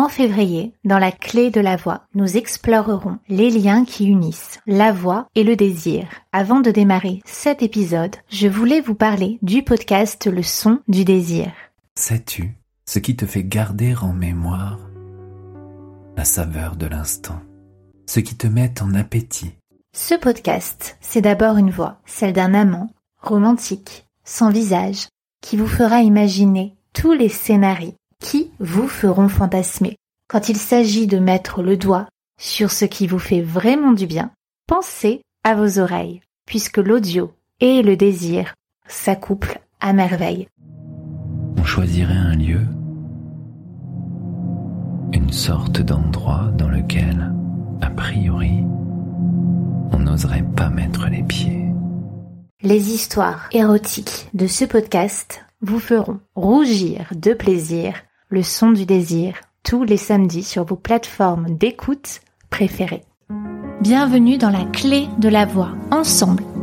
En février, dans la clé de la voix, nous explorerons les liens qui unissent la voix et le désir. Avant de démarrer cet épisode, je voulais vous parler du podcast Le son du désir. Sais-tu ce qui te fait garder en mémoire la saveur de l'instant, ce qui te met en appétit? Ce podcast, c'est d'abord une voix, celle d'un amant, romantique, sans visage, qui vous fera imaginer tous les scénarios qui vous feront fantasmer. Quand il s'agit de mettre le doigt sur ce qui vous fait vraiment du bien, pensez à vos oreilles, puisque l'audio et le désir s'accouplent à merveille. On choisirait un lieu, une sorte d'endroit dans lequel, a priori, on n'oserait pas mettre les pieds. Les histoires érotiques de ce podcast vous feront rougir de plaisir le son du désir, tous les samedis sur vos plateformes d'écoute préférées. Bienvenue dans la clé de la voix. Ensemble,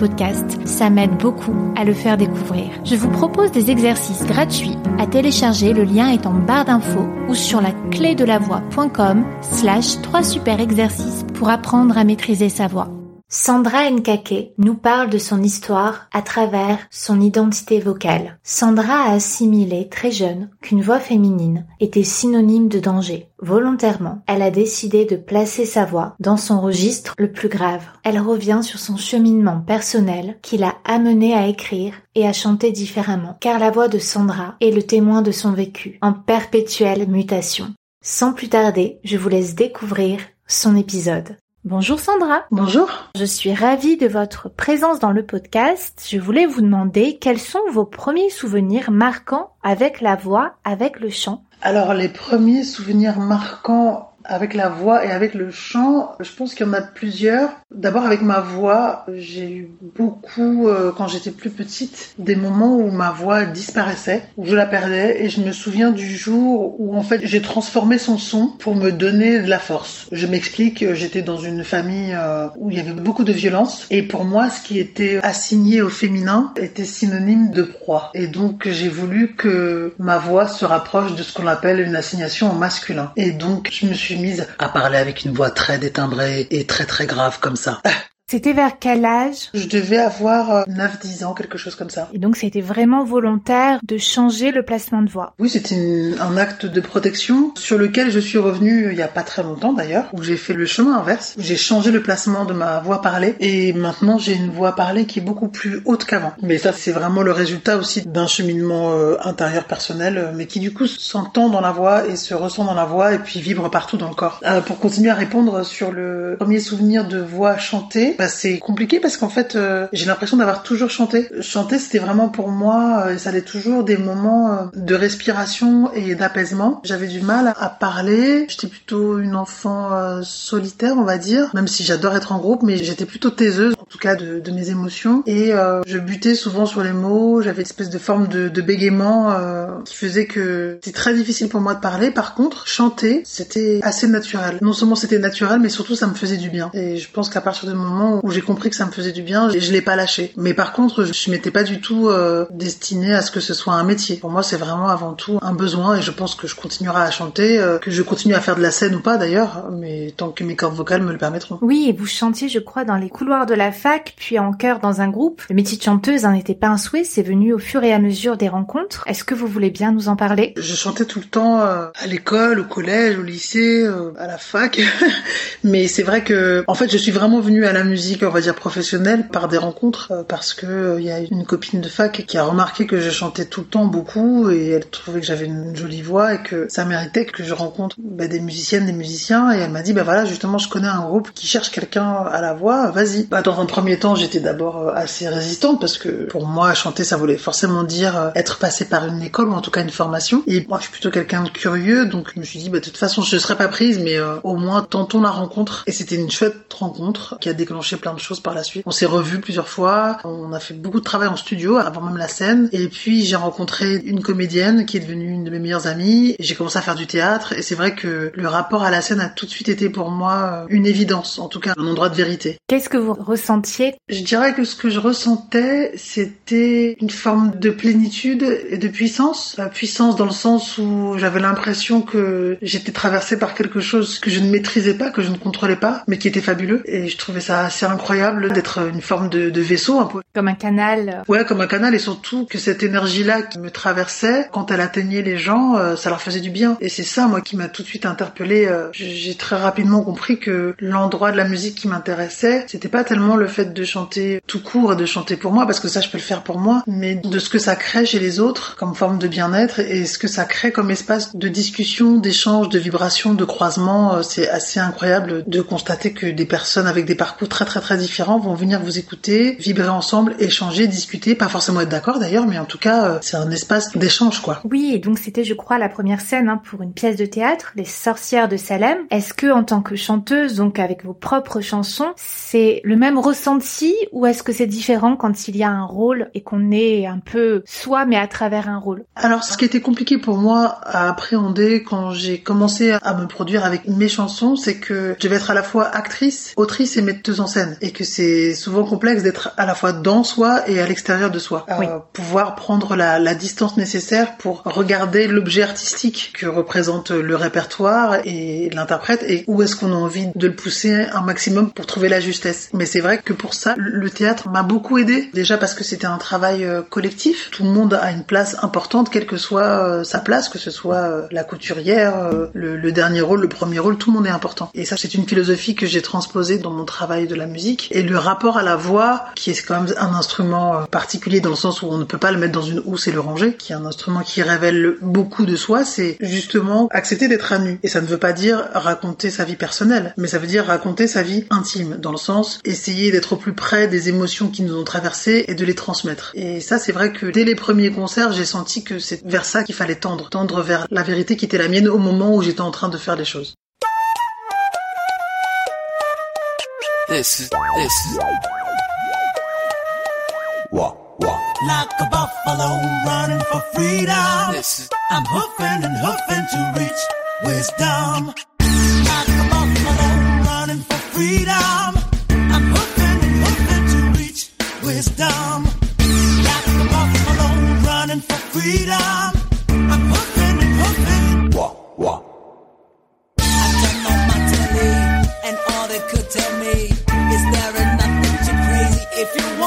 podcast. Ça m'aide beaucoup à le faire découvrir. Je vous propose des exercices gratuits à télécharger, le lien est en barre d'infos ou sur la clé de la voix.com slash 3 super exercices pour apprendre à maîtriser sa voix. Sandra Nkake nous parle de son histoire à travers son identité vocale. Sandra a assimilé très jeune qu'une voix féminine était synonyme de danger. Volontairement, elle a décidé de placer sa voix dans son registre le plus grave. Elle revient sur son cheminement personnel qui l'a amené à écrire et à chanter différemment, car la voix de Sandra est le témoin de son vécu, en perpétuelle mutation. Sans plus tarder, je vous laisse découvrir son épisode. Bonjour Sandra. Bonjour. Je suis ravie de votre présence dans le podcast. Je voulais vous demander quels sont vos premiers souvenirs marquants avec la voix, avec le chant. Alors les premiers souvenirs marquants avec la voix et avec le chant, je pense qu'il y en a plusieurs. D'abord avec ma voix, j'ai eu beaucoup, euh, quand j'étais plus petite, des moments où ma voix disparaissait, où je la perdais, et je me souviens du jour où en fait j'ai transformé son son pour me donner de la force. Je m'explique, j'étais dans une famille euh, où il y avait beaucoup de violence, et pour moi ce qui était assigné au féminin était synonyme de proie. Et donc j'ai voulu que ma voix se rapproche de ce qu'on appelle une assignation au masculin. Et donc je me suis mise à parler avec une voix très détimbrée et très très grave comme ça. C'était vers quel âge? Je devais avoir 9-10 euh, ans, quelque chose comme ça. Et donc c'était vraiment volontaire de changer le placement de voix Oui, c'était un acte de protection sur lequel je suis revenue il y a pas très longtemps d'ailleurs, où j'ai fait le chemin inverse. J'ai changé le placement de ma voix parlée et maintenant j'ai une voix parlée qui est beaucoup plus haute qu'avant. Mais ça c'est vraiment le résultat aussi d'un cheminement euh, intérieur personnel, euh, mais qui du coup s'entend dans la voix et se ressent dans la voix et puis vibre partout dans le corps. pour continuer à répondre sur le premier souvenir de voix chantée, bah, c'est compliqué parce qu'en fait, euh, j'ai l'impression d'avoir toujours chanté. Chanter, c'était vraiment pour moi, euh, ça allait toujours des moments euh, de respiration et d'apaisement. J'avais du mal à parler. J'étais plutôt une enfant solitaire, on va dire, même si j'adore être en groupe, mais j'étais plutôt taiseuse, en tout cas de, mes émotions. Et je butais souvent sur les mots. J'avais une espèce de forme de, de bégaiement qui faisait que c'était très difficile pour moi de parler. Par contre, chanter, c'était assez naturel. Non seulement c'était naturel, mais surtout ça me faisait du bien. Et je pense qu'à partir du moment où j'ai compris que ça me faisait du bien, je l'ai pas lâché. Mais par contre, je m'étais pas du tout euh, destinée à ce que ce soit un métier. Pour moi, c'est vraiment avant tout un besoin et je pense que je continuerai à chanter, euh, que je continue à faire de la scène ou pas d'ailleurs, mais tant que mes cordes vocales me le permettront. Oui, et vous chantiez, je crois, dans les couloirs de la fac, puis en chœur dans un groupe. Le métier de chanteuse n'était pas un souhait, c'est venu au fur et à mesure des rencontres. Est-ce que vous voulez bien nous en parler? Je chantais tout le temps euh, à l'école, au collège, au lycée, à la fac, mais c'est vrai que, en fait, je suis vraiment venue à la musique on va dire professionnelle, par des rencontres, euh, parce que il euh, y a une copine de fac qui a remarqué que je chantais tout le temps beaucoup et elle trouvait que j'avais une jolie voix et que ça méritait que je rencontre bah, des musiciennes, des musiciens et elle m'a dit bah voilà justement je connais un groupe qui cherche quelqu'un à la voix, vas-y. Bah, dans un premier temps, j'étais d'abord euh, assez résistante parce que pour moi, chanter, ça voulait forcément dire être passé par une école ou en tout cas une formation. Et moi, je suis plutôt quelqu'un de curieux, donc je me suis dit, bah, de toute façon, je ne serais pas prise, mais au moins tentons la rencontre. Et c'était une chouette rencontre qui a déclenché plein de choses par la suite. On s'est revus plusieurs fois, on a fait beaucoup de travail en studio avant même la scène. Et puis j'ai rencontré une comédienne qui est devenue une de mes meilleures amies. J'ai commencé à faire du théâtre et c'est vrai que le rapport à la scène a tout de suite été pour moi une évidence, en tout cas un endroit de vérité. Qu'est-ce que vous ressentiez? Je dirais que ce que je ressentais, c'était une forme de plénitude et de puissance. La puissance dans le sens où j'avais l'impression que j'étais traversée par quelque chose que je ne maîtrisais pas, que je ne contrôlais pas, mais qui était fabuleux. Et je trouvais ça assez incroyable d'être une forme de, de, vaisseau un peu. Comme un canal. Ouais, comme un canal et surtout que cette énergie-là qui me traversait, quand elle atteignait les gens, euh, ça leur faisait du bien. Et c'est ça, moi, qui m'a tout de suite interpellée. Euh, j'ai très rapidement compris que l'endroit de la musique qui m'intéressait, c'était pas tellement le fait de chanter tout court et de chanter pour moi, parce que ça, je peux le faire pour moi, mais de ce que ça crée chez les autres comme forme de bien-être et ce que ça crée comme espace de discussion, d'échange, de vibration, de croisement. Euh, c'est assez incroyable de constater que des personnes avec des parcours très très très différents vont venir vous écouter, vibrer ensemble, échanger, discuter, pas forcément être d'accord d'ailleurs, mais en tout cas, euh, c'est un espace d'échange, quoi. Oui, et donc c'était, je crois, la première scène hein, pour une pièce de théâtre, Les Sorcières de Salem. Est-ce que, en tant que chanteuse, donc avec vos propres chansons, c'est le même ressenti ou est-ce que c'est différent quand il y a un rôle et qu'on est un peu soi mais à travers un rôle? Alors, ce qui était compliqué pour moi à appréhender quand j'ai commencé à me produire avec mes chansons, c'est que je devais être à la fois actrice, autrice et metteuse en scène et que c'est souvent complexe d'être à la fois dans soi et à l'extérieur de soi. Oui. Euh, pouvoir prendre la, la distance nécessaire pour regarder l'objet artistique que représente le répertoire et l'interprète et où est-ce qu'on a envie de le pousser un maximum pour trouver la justesse. Mais c'est vrai que pour ça, le théâtre m'a beaucoup aidé. Déjà parce que c'était un travail euh, collectif. Tout le monde a une place importante, quelle que soit euh, sa place, que ce soit la couturière, le, le, dernier rôle, le premier rôle, tout le monde est important. Et ça, c'est une philosophie que j'ai transposée dans mon travail de musique. Et le rapport à la voix, qui est quand même un instrument particulier dans le sens où on ne peut pas le mettre dans une housse et le ranger, qui est un instrument qui révèle beaucoup de soi, c'est justement accepter d'être à nu. Et ça ne veut pas dire raconter sa vie personnelle, mais ça veut dire raconter sa vie intime, dans le sens essayer d'être au plus près des émotions qui nous ont traversées et de les transmettre. Et ça, c'est vrai que dès les premiers concerts, j'ai senti que c'est vers ça qu'il fallait tendre, tendre vers la vérité qui était la mienne au moment où j'étais en train de faire les choses. This is, this is... Wow, wow. Like a buffalo running for freedom. This is... I'm hoofing and hoofing to reach wisdom. Like a buffalo running for freedom. I'm hoofing and hoofing to reach wisdom. Like a buffalo running for freedom. I'm hoofing and hoofing. Wah, wah. I turned on my telly, and all they could tell me if you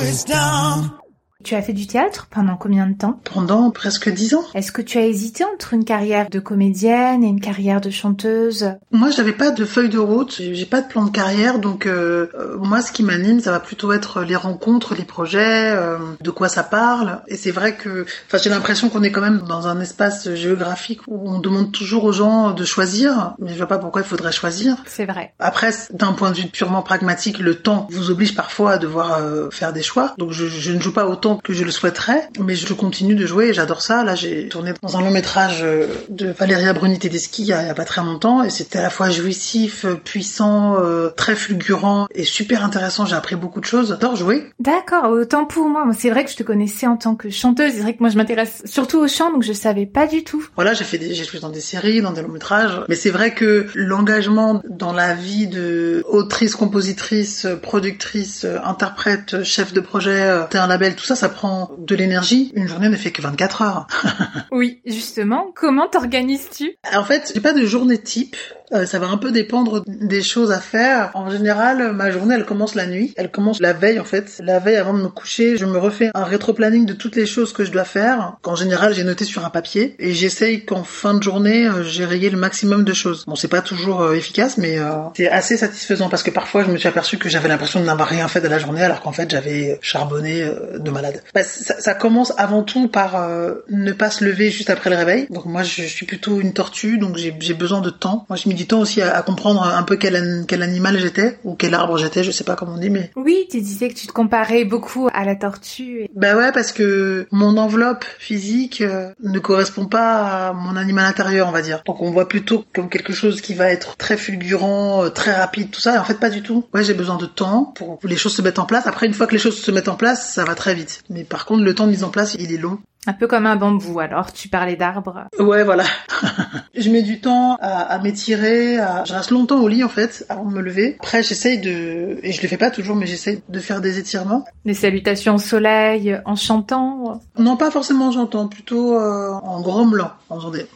wisdom. Tu as fait du théâtre pendant combien de temps? Pendant presque dix ans. Est-ce que tu as hésité entre une carrière de comédienne et une carrière de chanteuse? Moi, je n'avais pas de feuille de route, j'ai pas de plan de carrière, donc euh, euh, moi, ce qui m'anime, ça va plutôt être les rencontres, les projets, euh, de quoi ça parle. Et c'est vrai que, enfin, j'ai l'impression qu'on est quand même dans un espace géographique où on demande toujours aux gens de choisir, mais je vois pas pourquoi il faudrait choisir. C'est vrai. Après, d'un point de vue purement pragmatique, le temps vous oblige parfois à devoir euh, faire des choix. Donc je, je ne joue pas autant que je le souhaiterais, mais je continue de jouer et j'adore ça. Là, j'ai tourné dans un long métrage euh, de Valéria Bruni Tedeschi il y a, il y a pas très longtemps et c'était à la fois jouissif, euh, puissant, euh, très fulgurant et super intéressant. J'ai appris beaucoup de choses. J'adore jouer. D'accord, autant pour moi. C'est vrai que je te connaissais en tant que chanteuse. C'est vrai que moi, je m'intéresse surtout au chant, donc je savais pas du tout. Voilà, j'ai fait des, j'ai joué dans des séries, dans des longs métrages, mais c'est vrai que l'engagement dans la vie de autrice, compositrice, productrice, interprète, chef de projet, t'es un label, tout ça, ça prend de l'énergie. Une journée ne fait que 24 heures. Oui, justement. Comment t'organises-tu? En fait, j'ai pas de journée type. Euh, ça va un peu dépendre des choses à faire. En général, ma journée, elle commence la nuit. Elle commence la veille, en fait. La veille, avant de me coucher, je me refais un rétro-planning de toutes les choses que je dois faire. Qu'en général, j'ai noté sur un papier. Et j'essaye qu'en fin de journée, euh, j'ai rayé le maximum de choses. Bon, c'est pas toujours euh, efficace, mais euh, c'est assez satisfaisant parce que parfois, je me suis aperçu que j'avais l'impression de n'avoir rien fait de la journée, alors qu'en fait, j'avais charbonné de malade. Bah, ça, ça commence avant tout par euh, ne pas se lever juste après le réveil. Donc moi, je suis plutôt une tortue, donc j'ai besoin de temps. Moi, je du temps aussi à, à comprendre un peu quel animal j'étais ou quel arbre j'étais, je sais pas comment on dit, mais Oui, tu disais que tu te comparais beaucoup à la tortue. et- bah ouais, parce que mon enveloppe physique euh, ne correspond pas à mon animal intérieur, on va dire. Donc on voit plutôt comme quelque chose qui va être très fulgurant, euh, très rapide, tout ça. Et en fait, pas du tout. Ouais, j'ai besoin de temps pour que les choses se mettent en place. Après, une fois que les choses se mettent en place, ça va très vite. Mais par contre, le temps de mise en place, il est long. Un peu comme un bambou, alors. Tu parlais d'arbres. Ouais, voilà. je mets du temps à, à m'étirer, à... je reste longtemps au lit en fait avant de me lever. Après, j'essaye de, et je le fais pas toujours, mais j'essaye de faire des étirements. Des salutations au soleil, en chantant. Non, pas forcément j'entends, plutôt euh, en grommelant, en faisant des...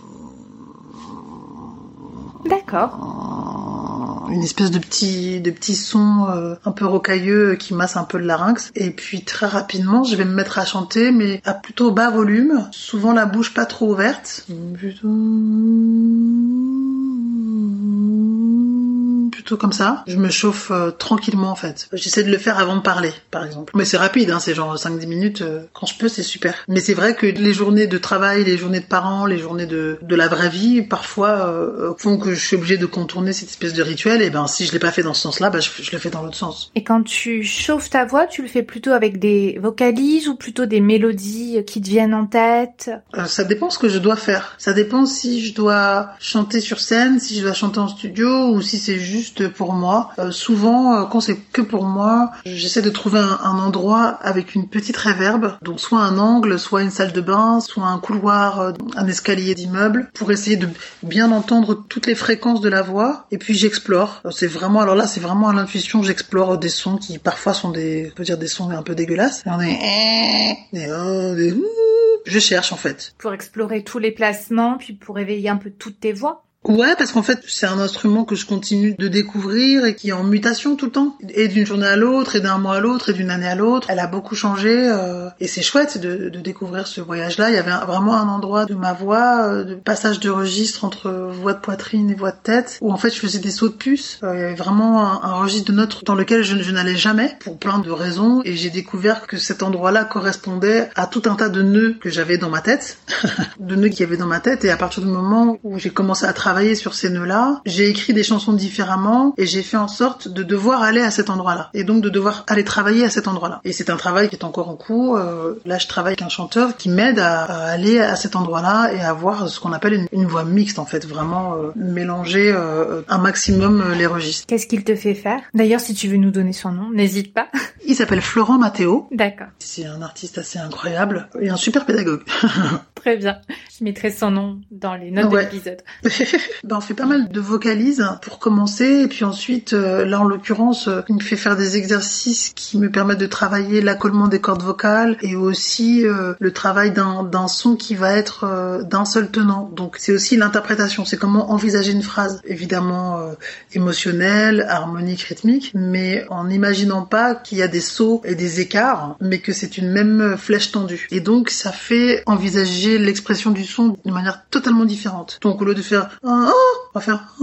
D'accord. Une espèce de petit de petit son euh, un peu rocailleux qui masse un peu le larynx. Et puis très rapidement je vais me mettre à chanter mais à plutôt bas volume souvent la bouche pas trop ouverte plutôt comme ça. Je me chauffe euh, tranquillement en fait. J'essaie de le faire avant de parler par exemple. Mais c'est rapide hein, c'est genre 5-10 minutes euh, quand je peux c'est super. Mais c'est vrai que les journées de travail les journées de parents les journées de, de la vraie vie parfois euh, font que je suis obligée de contourner cette espèce de rituel. Et ben si je l'ai pas fait dans ce sens-là ben, je, je le fais dans l'autre sens. Et quand tu chauffes ta voix, tu le fais plutôt avec des vocalises ou plutôt des mélodies qui te viennent en tête? Ça dépend ce que je dois faire. Ça dépend si je dois chanter sur scène, si je dois chanter en studio ou si c'est juste pour moi. Euh, souvent, euh, quand c'est que pour moi, j'essaie de trouver un, endroit avec une petite réverbe. Donc soit un angle, soit une salle de bain, soit un couloir, euh, un escalier d'immeuble pour essayer de bien entendre toutes les fréquences de la voix. Et puis j'explore. C'est vraiment, alors là, c'est vraiment à l'intuition, j'explore des sons qui parfois sont des, on peut dire des sons un peu dégueulasses. Y en a des, des, oh, je cherche en fait. pour explorer tous les placements, puis pour éveiller un peu toutes tes voix Ouais, parce qu'en fait, c'est un instrument que je continue de découvrir et qui est en mutation tout le temps. Et d'une journée à l'autre, et d'un mois à l'autre, et d'une année à l'autre. Elle a beaucoup changé, euh, et c'est chouette de, de découvrir ce voyage-là. Il y avait vraiment un endroit de ma voix, euh, de passage de registre entre voix de poitrine et voix de tête, où en fait je faisais des sauts de puce. Euh, il y avait vraiment un, un registre de notes dans lequel je, je n'allais jamais, pour plein de raisons, et j'ai découvert que cet endroit-là correspondait à tout un tas de nœuds que j'avais dans ma tête, de nœuds qu'il y avait dans ma tête, et à partir du moment où j'ai commencé à travailler sur ces nœuds-là, j'ai écrit des chansons différemment et j'ai fait en sorte de devoir aller à cet endroit-là et donc de devoir aller travailler à cet endroit-là. Et c'est un travail qui est encore en cours. Euh, là, je travaille avec un chanteur qui m'aide à, aller à cet endroit-là et à avoir ce qu'on appelle une, une voix mixte en fait, vraiment euh, mélanger euh, un maximum euh, les registres. Qu'est-ce qu'il te fait faire? D'ailleurs, si tu veux nous donner son nom, n'hésite pas. Il s'appelle Florent Matteo. D'accord, C'est un artiste assez incroyable et un super pédagogue. très bien. Je mettrai son nom dans les notes Ouais. de l'épisode. ben, on fait pas mal de vocalises pour commencer, et puis ensuite, euh, là en l'occurrence, euh, il me fait faire des exercices qui me permettent de travailler l'accollement des cordes vocales et aussi euh, le travail d'un d'un son qui va être euh, d'un seul tenant. Donc c'est aussi l'interprétation, c'est comment envisager une phrase, évidemment euh, émotionnelle, harmonique, rythmique, mais en n'imaginant pas qu'il y a des sauts et des écarts, mais que c'est une même flèche tendue. Et donc ça fait envisager l'expression du son d'une manière totalement différente. Donc au lieu de faire on va faire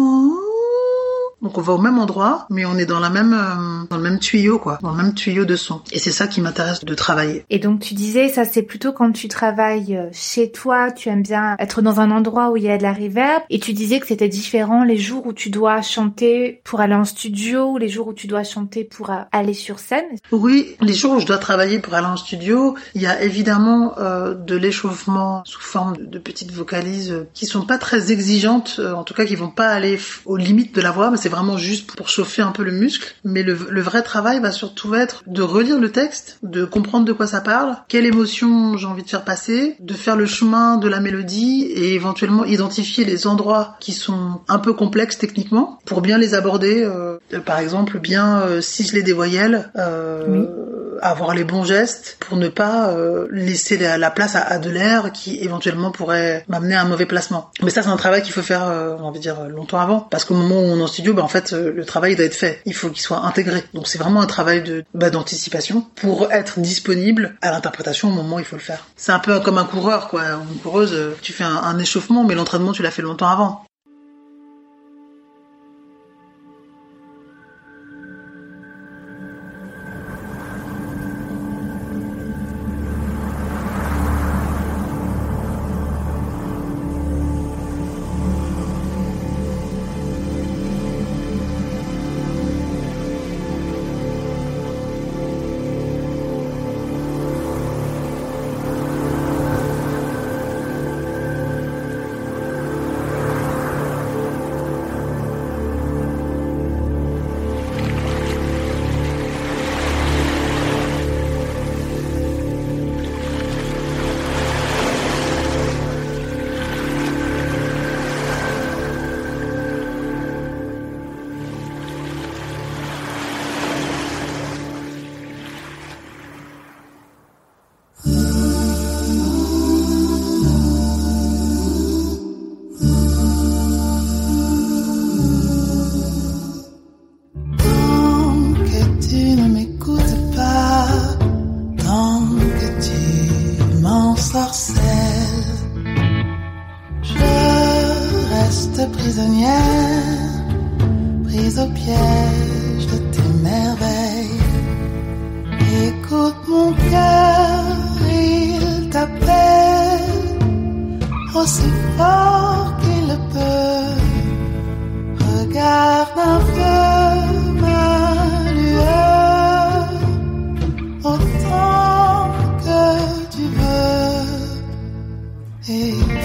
donc on va au même endroit, mais on est dans la même euh, dans le même tuyau quoi, dans le même tuyau de son. Et c'est ça qui m'intéresse de travailler. Et donc tu disais ça c'est plutôt quand tu travailles euh, chez toi, tu aimes bien être dans un endroit où il y a de la reverb et tu disais que c'était différent les jours où tu dois chanter pour aller en studio ou les jours où tu dois chanter pour euh, aller sur scène. Oui, les jours où je dois travailler pour aller en studio, il y a évidemment euh, de l'échauffement sous forme de, de petites vocalises euh, qui sont pas très exigeantes, euh, en tout cas qui vont pas aller aux limites de la voix, mais c'est vraiment juste pour chauffer un peu le muscle. Mais le, le vrai travail va surtout être de relire le texte, de comprendre de quoi ça parle, quelle émotion j'ai envie de faire passer, de faire le chemin de la mélodie et éventuellement identifier les endroits qui sont un peu complexes techniquement pour bien les aborder. euh, par exemple, bien euh, ciseler des voyelles, euh. Avoir les bons gestes pour ne pas euh, laisser la, la place à, à de l'air qui éventuellement pourrait m'amener à un mauvais placement. Mais ça, c'est un travail qu'il faut faire, euh, envie de dire, longtemps avant. Parce qu'au moment où on est en studio, bah, en fait, euh, le travail doit être fait. Il faut qu'il soit intégré. Donc c'est vraiment un travail de bah, d'anticipation pour être disponible à l'interprétation au moment où il faut le faire. C'est un peu comme un coureur, quoi. Une coureuse, euh, tu fais un, un échauffement, mais l'entraînement, tu l'as fait longtemps avant. Et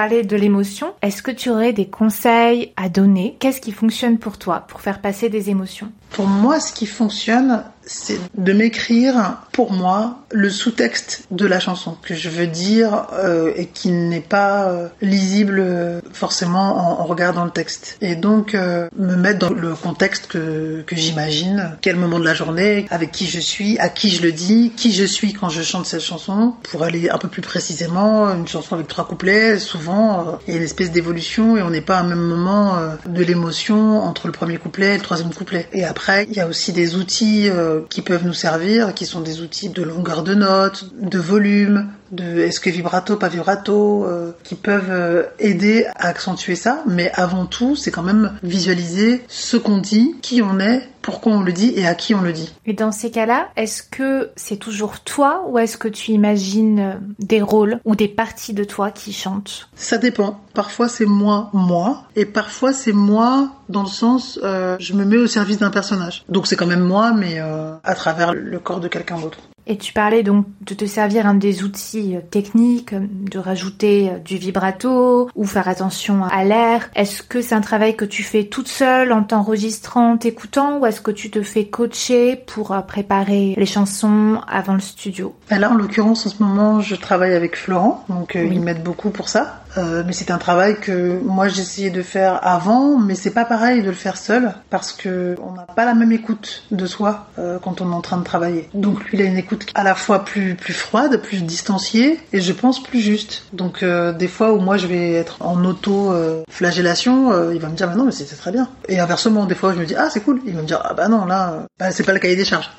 De l'émotion. Est-ce que tu aurais des conseils à donner? Qu'est-ce qui fonctionne pour toi pour faire passer des émotions? Pour moi, ce qui fonctionne, c'est de m'écrire pour moi le sous-texte de la chanson que je veux dire euh, et qui n'est pas euh, lisible euh, forcément en, en, regardant le texte. Et donc euh, me mettre dans le contexte que, que j'imagine, quel moment de la journée, avec qui je suis, à qui je le dis, qui je suis quand je chante cette chanson. Pour aller un peu plus précisément, une chanson avec trois couplets, souvent euh, il y a une espèce d'évolution et on n'est pas à un même moment de l'émotion entre le premier couplet et le troisième couplet. Et après, il y a aussi des outils qui peuvent nous servir, qui sont des outils de longueur de notes, de volume, de est-ce que vibrato, pas vibrato, euh, qui peuvent euh, aider à accentuer ça. Mais avant tout, c'est quand même visualiser ce qu'on dit, qui on est, pourquoi on le dit et à qui on le dit. Et dans ces cas-là, est-ce que c'est toujours toi ou est-ce que tu imagines des rôles ou des parties de toi qui chantent? Ça dépend. Parfois c'est moi, moi, et parfois c'est moi dans le sens euh, je me mets au service d'un personnage. Donc c'est quand même moi, mais euh, à travers le corps de quelqu'un d'autre. Et tu parlais donc de te servir un des outils euh, techniques, de rajouter du vibrato ou faire attention à l'air. Est-ce que c'est un travail que tu fais toute seule en t'enregistrant, t'écoutant ou est-ce que tu te fais coacher pour préparer les chansons avant le studio? Là, en l'occurrence, en ce moment, je travaille avec Florent, donc oui. il m'aide beaucoup pour ça. Euh, mais c'est un travail que moi j'essayais de faire avant, mais c'est pas pareil de le faire seul parce que on n'a pas la même écoute de soi euh, quand on est en train de travailler. Donc lui il a une écoute à la fois plus plus froide, plus distanciée et je pense plus juste. Donc euh, des fois où moi je vais être en auto flagellation, il va me dire mais non mais c'est très bien. Et inversement des fois je me dis ah c'est cool, il va me dire ah bah non là bah, c'est pas le cahier des charges.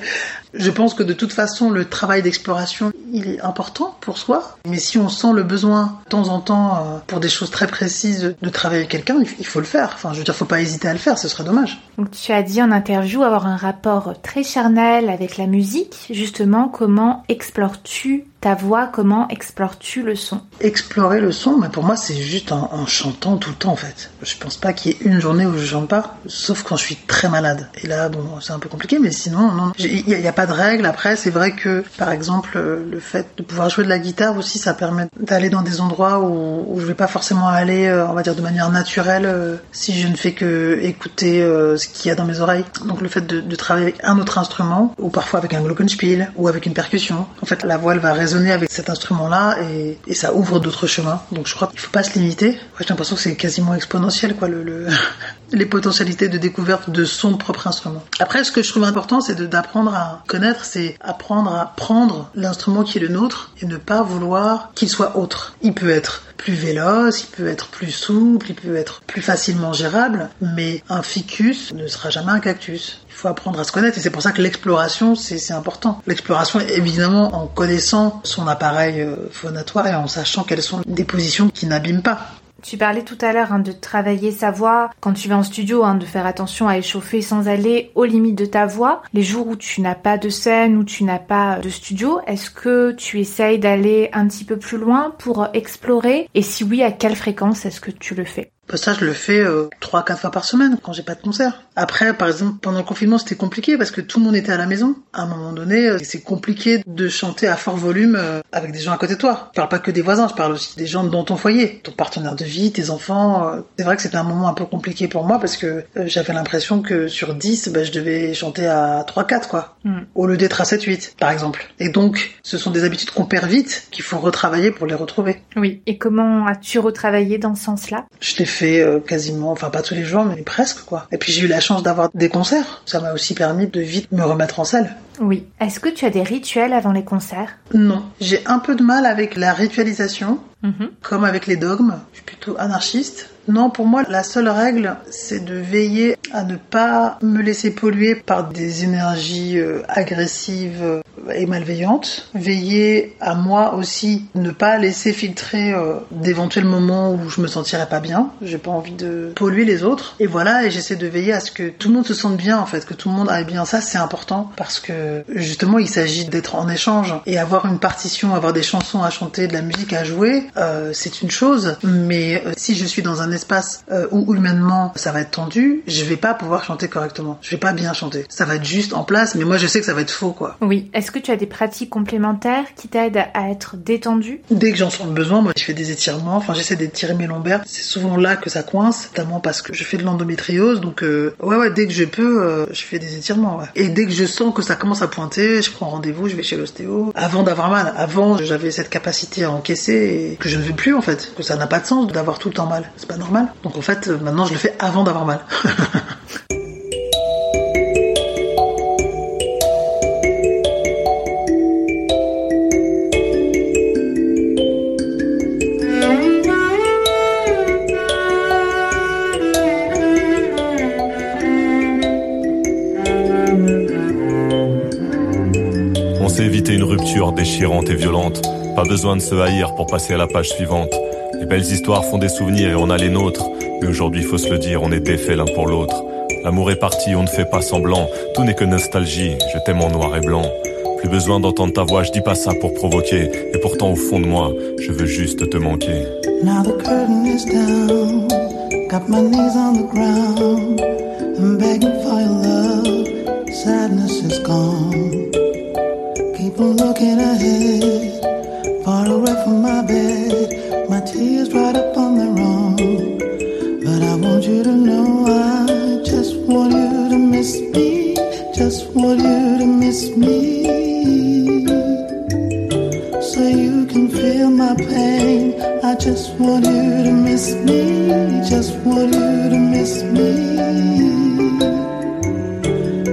je pense que de toute façon le travail d'exploration il est important pour soi, mais si on sent le besoin de temps en temps euh, pour des choses très précises de travailler avec quelqu'un, il faut le faire. Enfin, je veux dire, faut pas hésiter à le faire, ce serait dommage. Donc tu as dit en interview avoir un rapport très charnel avec la musique. Justement, comment explores-tu ta voix, comment explores-tu le son? Explorer le son, mais pour moi c'est juste en, en, chantant tout le temps en fait. Je pense pas qu'il y ait une journée où je chante pas, sauf quand je suis très malade. Et là, bon, c'est un peu compliqué, mais sinon, non, il n'y a, a, pas de règle. Après, c'est vrai que, par exemple, le fait de pouvoir jouer de la guitare aussi, ça permet d'aller dans des endroits où, où je vais pas forcément aller, euh, on va dire, de manière naturelle, euh, si je ne fais que écouter euh, ce qu'il y a dans mes oreilles. Donc le fait de, travailler avec un autre instrument, ou parfois avec un glockenspiel, ou avec une percussion, en fait, la voix, elle va résonner avec cet instrument-là et, ça ouvre d'autres chemins. Donc je crois qu'il faut pas se limiter. J'ai l'impression que c'est quasiment exponentiel, quoi, le, le les potentialités de découverte de son propre instrument. Après, ce que je trouve important, c'est d'apprendre à connaître, c'est apprendre à prendre l'instrument qui est le nôtre et ne pas vouloir qu'il soit autre. Il peut être plus véloce, il peut être plus souple, il peut être plus facilement gérable, mais un ficus ne sera jamais un cactus. Il faut apprendre à se connaître et c'est pour ça que l'exploration, c'est important. L'exploration, évidemment, en connaissant son appareil phonatoire et en sachant quelles sont des positions qui n'abîment pas. Tu parlais tout à l'heure hein, de travailler sa voix quand tu vas en studio, hein, de faire attention à échauffer sans aller aux limites de ta voix. Les jours où tu n'as pas de scène, où tu n'as pas de studio, est-ce que tu essayes d'aller un petit peu plus loin pour explorer? Et si oui, à quelle fréquence est-ce que tu le fais? Bah ça, je le fais euh, trois, quatre fois par semaine quand j'ai pas de concert. Après, par exemple, pendant le confinement, c'était compliqué parce que tout le monde était à la maison. À un moment donné, euh, c'est compliqué de chanter à fort volume euh, avec des gens à côté de toi. Je parle pas que des voisins, je parle aussi des gens dans ton foyer, ton partenaire de vie, tes enfants. Euh. C'est vrai que c'était un moment un peu compliqué pour moi parce que j'avais l'impression que sur 10, bah, je devais chanter à 3, 4, quoi. Mm. Au lieu d'être à 7, 8, par exemple. Et donc, ce sont des habitudes qu'on perd vite, qu'il faut retravailler pour les retrouver. Oui. Et comment as-tu retravaillé dans ce sens-là? Je l'ai fait euh, quasiment, enfin pas tous les jours, mais presque quoi. Et puis j'ai eu la chance d'avoir des concerts. Ça m'a aussi permis de vite me remettre en selle. Oui. Est-ce que tu as des rituels avant les concerts? Non. J'ai un peu de mal avec la ritualisation, -hmm. comme avec les dogmes. Je suis plutôt anarchiste. Non, pour moi, la seule règle, c'est de veiller à ne pas me laisser polluer par des énergies euh, agressives euh, et malveillantes. Veiller à moi aussi ne pas laisser filtrer euh, d'éventuels moments où je me sentirais pas bien. J'ai pas envie de polluer les autres. Et voilà, et j'essaie de veiller à ce que tout le monde se sente bien, en fait, que tout le monde aille bien. Ça, c'est important parce que justement, il s'agit d'être en échange et avoir une partition, avoir des chansons à chanter, de la musique à jouer, euh, c'est une chose. Mais si je suis dans un espace euh, où humainement ça va être tendu, je vais pas pouvoir chanter correctement. Je vais pas bien chanter. Ça va être juste en place, mais moi je sais que ça va être faux, quoi. Oui. Est-ce que tu as des pratiques complémentaires qui t'aident à être détendu? Dès que j'en sens le besoin, moi, je fais des étirements. Enfin, j'essaie d'étirer mes lombaires. C'est souvent là que ça coince, notamment parce que je fais de l'endométriose. Donc, euh, ouais, ouais, dès que je peux, euh, je fais des étirements. Ouais. Et dès que je sens que ça commence à pointer, je prends rendez-vous, je vais chez l'ostéo. Avant d'avoir mal, avant, j'avais cette capacité à encaisser et que je ne veux plus en fait. Que ça n'a pas de sens d'avoir tout le temps mal. C'est pas Donc en fait, maintenant, je le fais avant d'avoir mal. On s'est évité une rupture déchirante et violente. Pas besoin de se haïr pour passer à la page suivante. Les belles histoires font des souvenirs et on a les nôtres. Mais aujourd'hui, faut se le dire, on est défaits l'un pour l'autre. L'amour est parti, on ne fait pas semblant. Tout n'est que nostalgie, je t'aime en noir et blanc. Plus besoin d'entendre ta voix, je dis pas ça pour provoquer. Et pourtant, au fond de moi, je veux juste te manquer. Now the curtain is down. Got my knees on the ground. I'm begging for your love. Sadness is gone. Keep on looking ahead. Far away from my bed. My tears dried up on own. But I want you to know I just want you to miss me. Just want you to miss me. So you can feel my pain. I just want you to miss me. Just want you to miss me.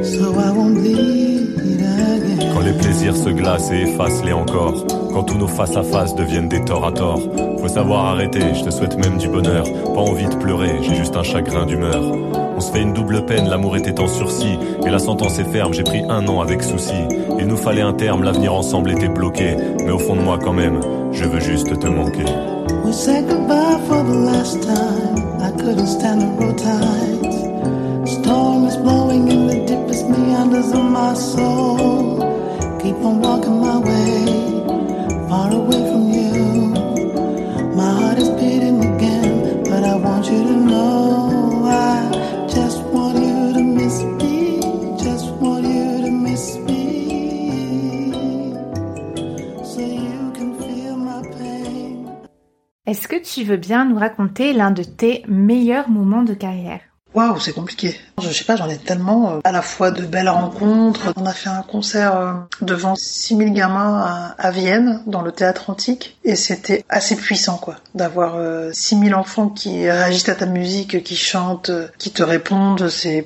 So I won't bleed again. Quand les plaisirs se glacent et effacent les encore. Quand tous nos face à face deviennent des torts à tort. Faut savoir arrêter, je te souhaite même du bonheur. Pas envie de pleurer, j'ai juste un chagrin d'humeur. On se fait une double peine, l'amour était en sursis. Et la sentence est ferme, j'ai pris un an avec souci. Il nous fallait un terme, l'avenir ensemble était bloqué. Mais au fond de moi quand même, je veux juste te manquer. We said goodbye for the last time. I couldn't stand the road. Storm is blowing in the deepest meanders of my soul. Keep on walking my way, far away from you. My heart is beating again, but I want you to know I just want you to miss me. Just want you to miss me. So you can feel my pain. Est-ce que tu veux bien nous raconter l'un de tes meilleurs moments de carrière? Waouh, c'est compliqué. Je sais pas, j'en ai tellement, euh, à la fois de belles rencontres. On a fait un concert euh, devant 6000 gamins à, Vienne, dans le théâtre antique, et c'était assez puissant, quoi, d'avoir euh, 6000 enfants qui réagissent à ta musique, qui chantent, euh, qui te répondent, c'est...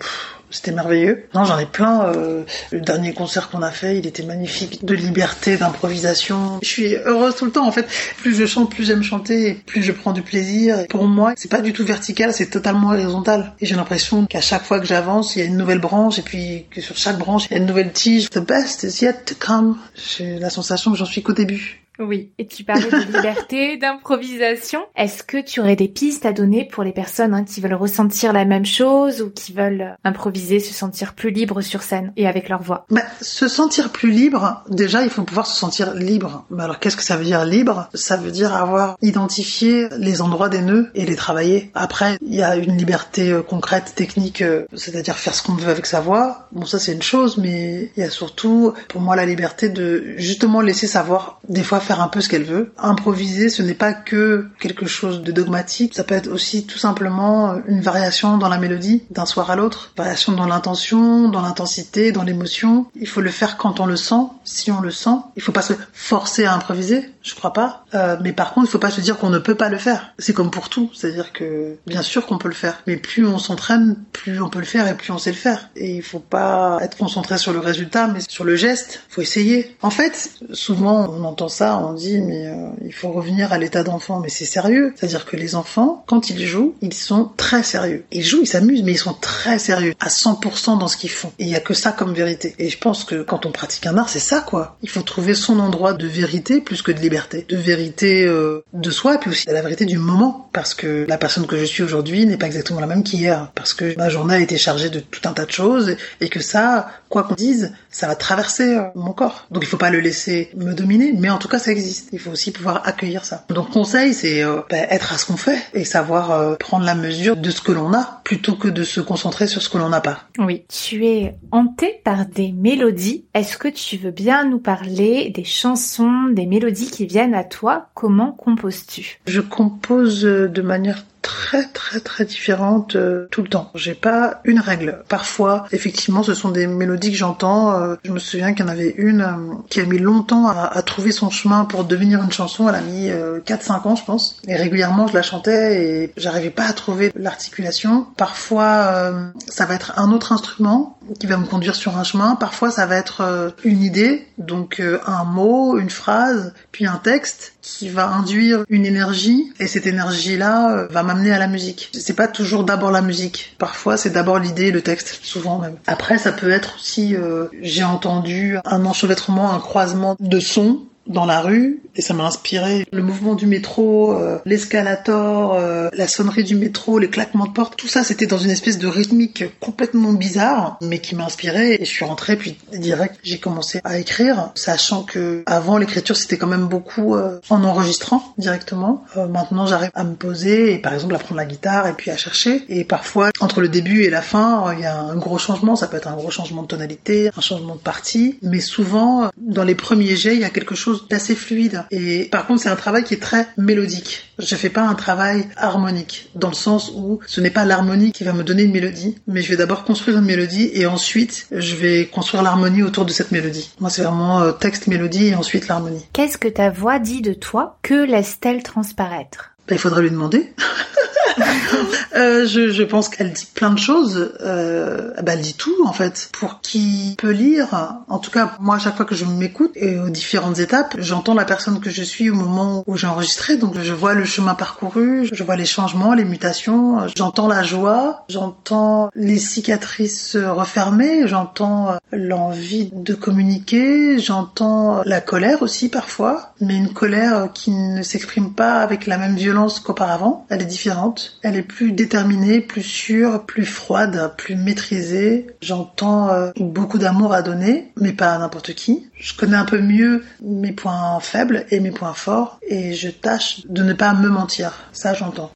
C'était merveilleux. Non, j'en ai plein. euh, le dernier concert qu'on a fait, il était magnifique. De liberté, d'improvisation. Je suis heureuse tout le temps. En fait, plus je chante, plus j'aime chanter, plus je prends du plaisir. Et pour moi, c'est pas du tout vertical, c'est totalement horizontal. Et j'ai l'impression qu'à chaque fois que j'avance, il y a une nouvelle branche, et puis que sur chaque branche, il y a une nouvelle tige. The best is yet to come. J'ai la sensation que j'en suis qu'au début. Oui. Et tu parlais de liberté, d'improvisation. Est-ce que tu aurais des pistes à donner pour les personnes hein, qui veulent ressentir la même chose ou qui veulent improviser, se sentir plus libres sur scène et avec leur voix? Bah, se sentir plus libre, déjà, il faut pouvoir se sentir libre. Mais alors, qu'est-ce que ça veut dire libre? Ça veut dire avoir identifié les endroits des nœuds et les travailler. Après, il y a une liberté euh, concrète, technique, euh, c'est-à-dire faire ce qu'on veut avec sa voix. Bon, ça, c'est une chose, mais il y a surtout, pour moi, la liberté de justement laisser sa voix, des fois, faire un peu ce qu'elle veut. Improviser, ce n'est pas que quelque chose de dogmatique. Ça peut être aussi tout simplement euh, une variation dans la mélodie d'un soir à l'autre, variation dans l'intention, dans l'intensité, dans l'émotion. Il faut le faire quand on le sent, si on le sent. Il faut pas se forcer à improviser, je crois pas. Euh, mais par contre, il faut pas se dire qu'on ne peut pas le faire. C'est comme pour tout, c'est-à-dire que bien sûr qu'on peut le faire, mais plus on s'entraîne, plus on peut le faire et plus on sait le faire. Et il faut pas être concentré sur le résultat, mais sur le geste. Faut essayer. En fait, souvent on entend ça, on dit mais euh, il faut revenir à l'état d'enfant, mais c'est sérieux. C'est-à-dire que les enfants, quand ils jouent, ils sont très sérieux. Ils jouent, ils s'amusent, mais ils sont très sérieux, à 100% dans ce qu'ils font. Et il y a que ça comme vérité. Et je pense que quand on pratique un art, c'est ça quoi. Il faut trouver son endroit de vérité plus que de liberté, de vérité euh, de soi, et puis aussi de la vérité du moment, parce que la personne que je suis aujourd'hui n'est pas exactement la même qu'hier, parce que ma journée a été chargée de tout un tas de choses, et que ça, quoi qu'on dise, ça va traverser euh, mon corps. Donc il faut pas le laisser me dominer, mais en tout cas, ça existe. Il faut aussi pouvoir accueillir ça. Donc conseil, c'est euh, bah, être à ce qu'on fait et savoir euh, prendre la mesure de ce que l'on a plutôt que de se concentrer sur ce que l'on n'a pas. Oui, tu es hanté par des mélodies. Est-ce que tu veux bien nous parler des chansons, des mélodies qui viennent à toi? Comment composes-tu? Je compose de manière très très très différentes euh, tout le temps. J'ai pas une règle. Parfois, effectivement, ce sont des mélodies que j'entends. Euh, je me souviens qu'il y en avait une euh, qui a mis longtemps à, à, trouver son chemin pour devenir une chanson. Elle a mis 4-5 ans, je pense. Et régulièrement, je la chantais et j'arrivais pas à trouver l'articulation. Parfois, ça va être un autre instrument qui va me conduire sur un chemin. Parfois, ça va être une idée, donc un mot, une phrase, puis un texte qui va induire une énergie et cette énergie-là va m'amener à la musique. C'est pas toujours d'abord la musique. Parfois, c'est d'abord l'idée, le texte, souvent même. Après, ça peut être aussi, euh, j'ai entendu un enchevêtrement, un croisement de sons dans la rue et ça m'a inspiré. Le mouvement du métro, euh, l'escalator, euh, la sonnerie du métro, les claquements de porte, tout ça c'était dans une espèce de rythmique complètement bizarre mais qui m'a inspiré et je suis rentrée puis direct j'ai commencé à écrire sachant que avant l'écriture c'était quand même beaucoup euh, en enregistrant directement. maintenant j'arrive à me poser et par exemple à prendre la guitare et puis à chercher. Et parfois entre le début et la fin il y a un gros changement, ça peut être un gros changement de tonalité, un changement de partie. Mais souvent dans les premiers jets il y a quelque chose d'assez fluide. Et par contre, c'est un travail qui est très mélodique. Je fais pas un travail harmonique, dans le sens où ce n'est pas l'harmonie qui va me donner une mélodie, mais je vais d'abord construire une mélodie et ensuite je vais construire l'harmonie autour de cette mélodie. Moi, c'est vraiment euh, texte, mélodie et ensuite l'harmonie. Qu'est-ce que ta voix dit de toi? Que laisse-t-elle transparaître? Ben, Il faudrait lui demander. euh, je, je, pense qu'elle dit plein de choses. Euh, bah, elle dit tout en fait. Pour qui peut lire, en tout cas moi à chaque fois que je m'écoute et aux différentes étapes, j'entends la personne que je suis au moment où j'ai enregistré. Donc je vois le chemin parcouru, je vois les changements, les mutations, j'entends la joie, j'entends les cicatrices refermées, j'entends l'envie de communiquer, j'entends la colère aussi parfois, mais une colère qui ne s'exprime pas avec la même violence qu'auparavant, elle est différente, elle est plus déterminée, plus sûre, plus froide, plus maîtrisée. J'entends euh, beaucoup d'amour à donner, mais pas à n'importe qui. Je connais un peu mieux mes points faibles et mes points forts, et je tâche de ne pas me mentir. Ça, j'entends.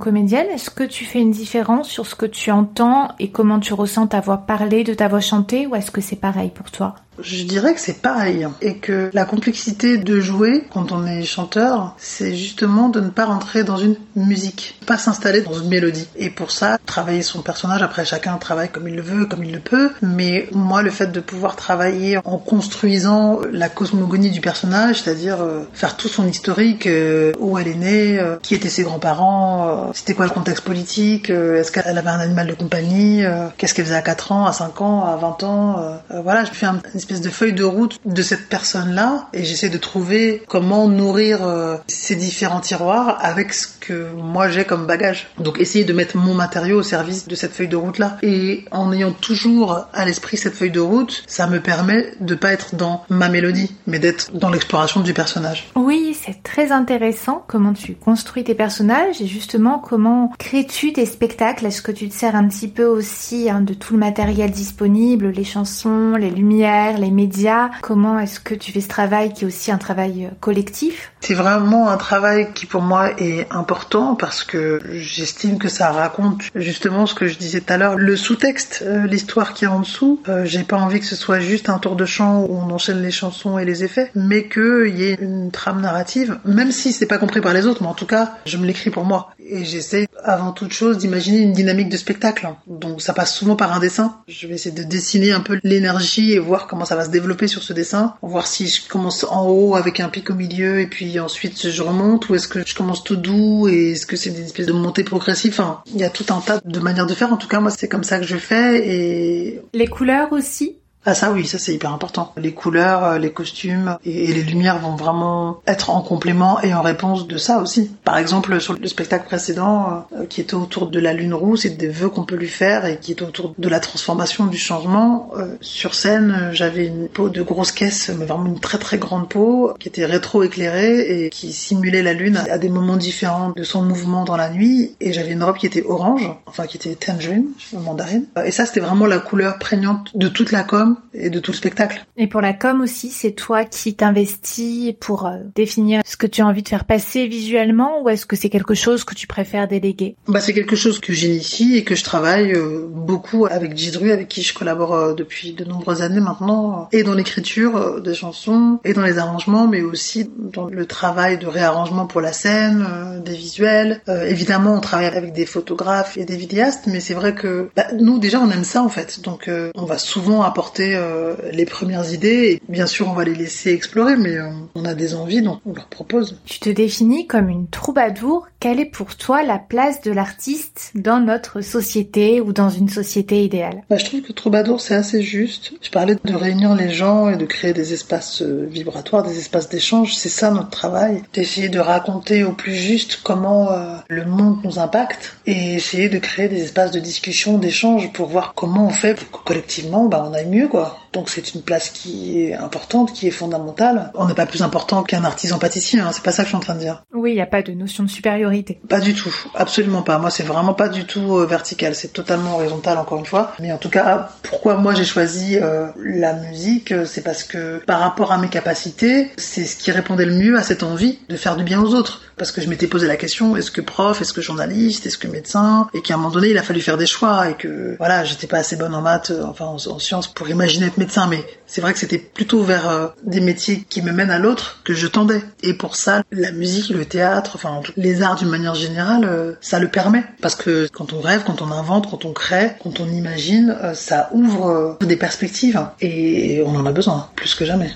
Comédienne, est-ce que tu fais une différence sur ce que tu entends et comment tu ressens ta voix parler de ta voix chantée ou est-ce que c'est pareil pour toi? Je dirais que c'est pareil et que la complexité de jouer quand on est chanteur, c'est justement de ne pas rentrer dans une musique, pas s'installer dans une mélodie. Et pour ça, travailler son personnage, après chacun travaille comme il le veut, comme il le peut, mais moi le fait de pouvoir travailler en construisant la cosmogonie du personnage, c'est-à-dire euh, faire tout son historique, euh, où elle est née, euh, qui étaient ses grands-parents, c'était quoi le contexte politique, est-ce qu'elle avait un animal de compagnie, qu'est-ce qu'elle faisait à 4 ans, à 5 ans, à 20 ans, voilà, je fais un, une espèce de feuille de route de cette personne-là et j'essaie de trouver comment nourrir euh, ces différents tiroirs avec ce que moi j'ai comme bagage. Donc essayer de mettre mon matériau au service de cette feuille de route-là. Et en ayant toujours à l'esprit cette feuille de route, ça me permet de pas être dans ma mélodie, mais d'être dans l'exploration du personnage. Oui, c'est très intéressant comment tu construis tes personnages et justement comment crées-tu tes spectacles. Est-ce que tu te sers un petit peu aussi hein, de tout le matériel disponible, les chansons, les lumières, les médias? Comment est-ce que tu fais ce travail qui est aussi un travail euh, collectif? C'est vraiment un travail qui pour moi est important parce que j'estime que ça raconte justement ce que je disais tout à l'heure, le sous-texte, euh, l'histoire qui est en dessous. Euh, j'ai pas envie que ce soit juste un tour de chant où on enchaîne les chansons et les effets, mais qu'il y ait une trame narrative, même si c'est pas compris par les autres, mais en tout cas, je me l'écris pour moi. Et j'essaie avant toute chose d'imaginer une dynamique de spectacle. Donc ça passe souvent par un dessin. Je vais essayer de dessiner un peu l'énergie et voir comment ça va se développer sur ce dessin. Voir si je commence en haut avec un pic au milieu et puis ensuite je remonte ou est-ce que je commence tout doux et est-ce que c'est une espèce de montée progressive. Il y a tout un tas de manières de faire. En tout cas, moi, c'est comme ça que je fais et... Les couleurs aussi ah ça oui, ça c'est hyper important. Les couleurs, euh, les costumes et, les lumières vont vraiment être en complément et en réponse de ça aussi. Par exemple, sur le spectacle précédent, euh, qui était autour de la lune rousse et des vœux qu'on peut lui faire et qui est autour de la transformation du changement, euh, sur scène, j'avais une peau de grosse caisse, mais vraiment une très très grande peau, qui était rétro-éclairée et qui simulait la lune à des moments différents de son mouvement dans la nuit. Et j'avais une robe qui était orange, enfin qui était tangerine, mandarine. Et ça, c'était vraiment la couleur prégnante de toute la com et de tout le spectacle. Et pour la com aussi, c'est toi qui t'investis pour euh, définir ce que tu as envie de faire passer visuellement ou est-ce que c'est quelque chose que tu préfères déléguer? Bah c'est quelque chose que j'initie et que je travaille euh, beaucoup avec Gidru avec qui je collabore euh, depuis de nombreuses années maintenant et dans l'écriture des chansons et dans les arrangements mais aussi dans le travail de réarrangement pour la scène, des visuels. évidemment, on travaille avec des photographes et des vidéastes mais c'est vrai que bah, nous déjà on aime ça en fait. Donc on va souvent apporter euh, les premières idées. Et bien sûr, on va les laisser explorer, mais euh, on a des envies, donc on leur propose. Tu te définis comme une troubadour. Quelle est pour toi la place de l'artiste dans notre société ou dans une société idéale? Bah, Je trouve que troubadour, c'est assez juste. Je parlais de réunir les gens et de créer des espaces euh, vibratoires, des espaces d'échange. C'est ça notre travail. D'essayer de raconter au plus juste comment le monde nous impacte et essayer de créer des espaces de discussion, d'échange pour voir comment on fait pour que collectivement, bah, on aille mieux quoi. Donc c'est une place qui est importante, qui est fondamentale. On n'est pas plus important qu'un artisan pâtissier, hein, c'est pas ça que je suis en train de dire. Oui, il n'y a pas de notion de supériorité. Pas du tout, absolument pas. Moi c'est vraiment pas du tout euh, vertical, c'est totalement horizontal encore une fois. Mais en tout cas, pourquoi moi j'ai choisi euh, la musique, euh, c'est parce que par rapport à mes capacités, c'est ce qui répondait le mieux à cette envie de faire du bien aux autres. Parce que je m'étais posé la question, est-ce que prof, est-ce que journaliste, est-ce que médecin? Et qu'à un moment donné, il a fallu faire des choix et que voilà, j'étais pas assez bonne en maths, enfin en, en sciences pour imaginer être médecin, mais c'est vrai que c'était plutôt vers euh, des métiers qui me mènent à l'autre que je tendais. Et pour ça, la musique, le théâtre, enfin les arts d'une manière générale, euh, ça le permet. Parce que quand on rêve, quand on invente, quand on crée, quand on imagine, euh, ça ouvre des perspectives. Et on en a besoin, plus que jamais.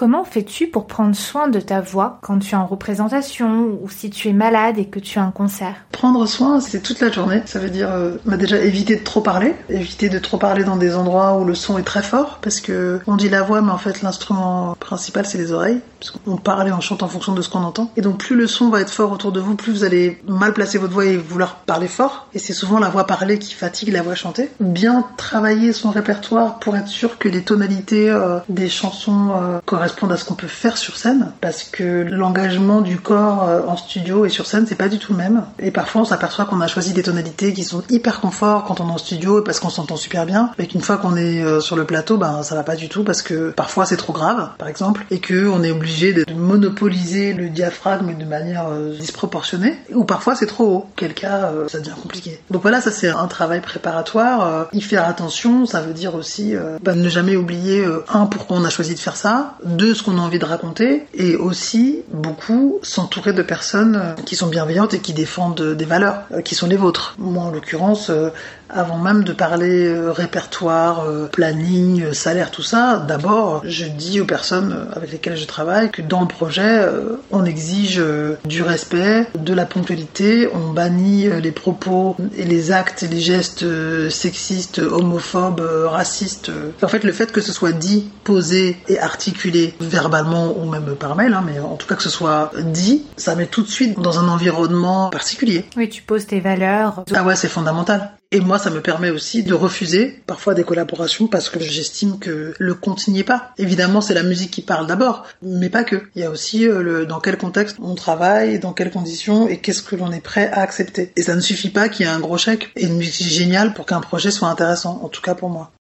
Comment fais-tu pour prendre soin de ta voix quand tu es en représentation ou si tu es malade et que tu as un concert? Prendre soin, c'est toute la journée. Ça veut dire euh, bah déjà éviter de trop parler, éviter de trop parler dans des endroits où le son est très fort, parce que on dit la voix, mais en fait l'instrument principal c'est les oreilles, parce qu'on parle et on chante en fonction de ce qu'on entend. Et donc plus le son va être fort autour de vous, plus vous allez mal placer votre voix et vouloir parler fort. Et c'est souvent la voix parlée qui fatigue la voix chantée. Bien travailler son répertoire pour être sûr que les tonalités euh, des chansons euh, correspondent à ce qu'on peut faire sur scène, parce que l'engagement du corps euh, en studio et sur scène c'est pas du tout le même. Et parfois on s'aperçoit qu'on a choisi des tonalités qui sont hyper confort quand on est en studio parce qu'on s'entend super bien, mais qu'une fois qu'on est sur le plateau, ben ça va pas du tout parce que parfois c'est trop grave, par exemple, et que on est obligé de monopoliser le diaphragme de manière euh, disproportionnée, ou parfois c'est trop haut, quel cas euh, ça devient compliqué. Donc voilà, ça c'est un travail préparatoire. euh, y faire attention, ça veut dire aussi ben, ne jamais oublier un pourquoi on a choisi de faire ça, deux ce qu'on a envie de raconter, et aussi beaucoup s'entourer de personnes qui sont bienveillantes et qui défendent des valeurs qui sont les vôtres. Moi en l'occurrence, avant même de parler euh, répertoire, euh, planning, euh, salaire, tout ça, d'abord, je dis aux personnes avec lesquelles je travaille que dans le projet, on exige du respect, de la ponctualité, on bannit les propos et les actes et les gestes sexistes, homophobes, racistes. En fait, le fait que ce soit dit, posé et articulé verbalement ou même par mail, hein, mais en tout cas que ce soit dit, ça met tout de suite dans un environnement particulier. Oui, tu poses tes valeurs. Ah ouais, c'est fondamental. Et moi, ça me permet aussi de refuser parfois des collaborations parce que j'estime que le compte n'y est pas. Évidemment, c'est la musique qui parle d'abord, mais pas que. Il y a aussi euh, le, dans quel contexte on travaille, dans quelles conditions et qu'est-ce que l'on est prêt à accepter. Et ça ne suffit pas qu'il y ait un gros chèque et une musique géniale pour qu'un projet soit intéressant, en tout cas pour moi.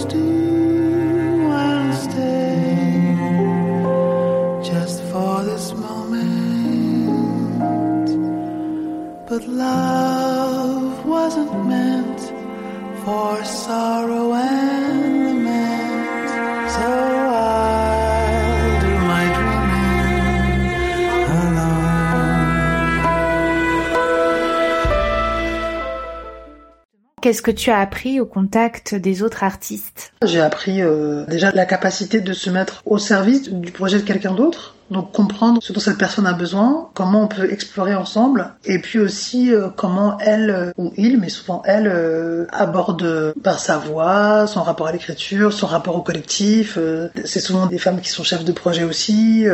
still Qu'est-ce que tu as appris au contact des autres artistes? J'ai appris euh, déjà la capacité de se mettre au service du projet de quelqu'un d'autre. Donc comprendre ce dont cette personne a besoin, comment on peut explorer ensemble, et puis aussi euh, comment elle euh, ou il, mais souvent elle, euh, aborde euh, par sa voix, son rapport à l'écriture, son rapport au collectif. euh, c'est souvent des femmes qui sont chefs de projet aussi,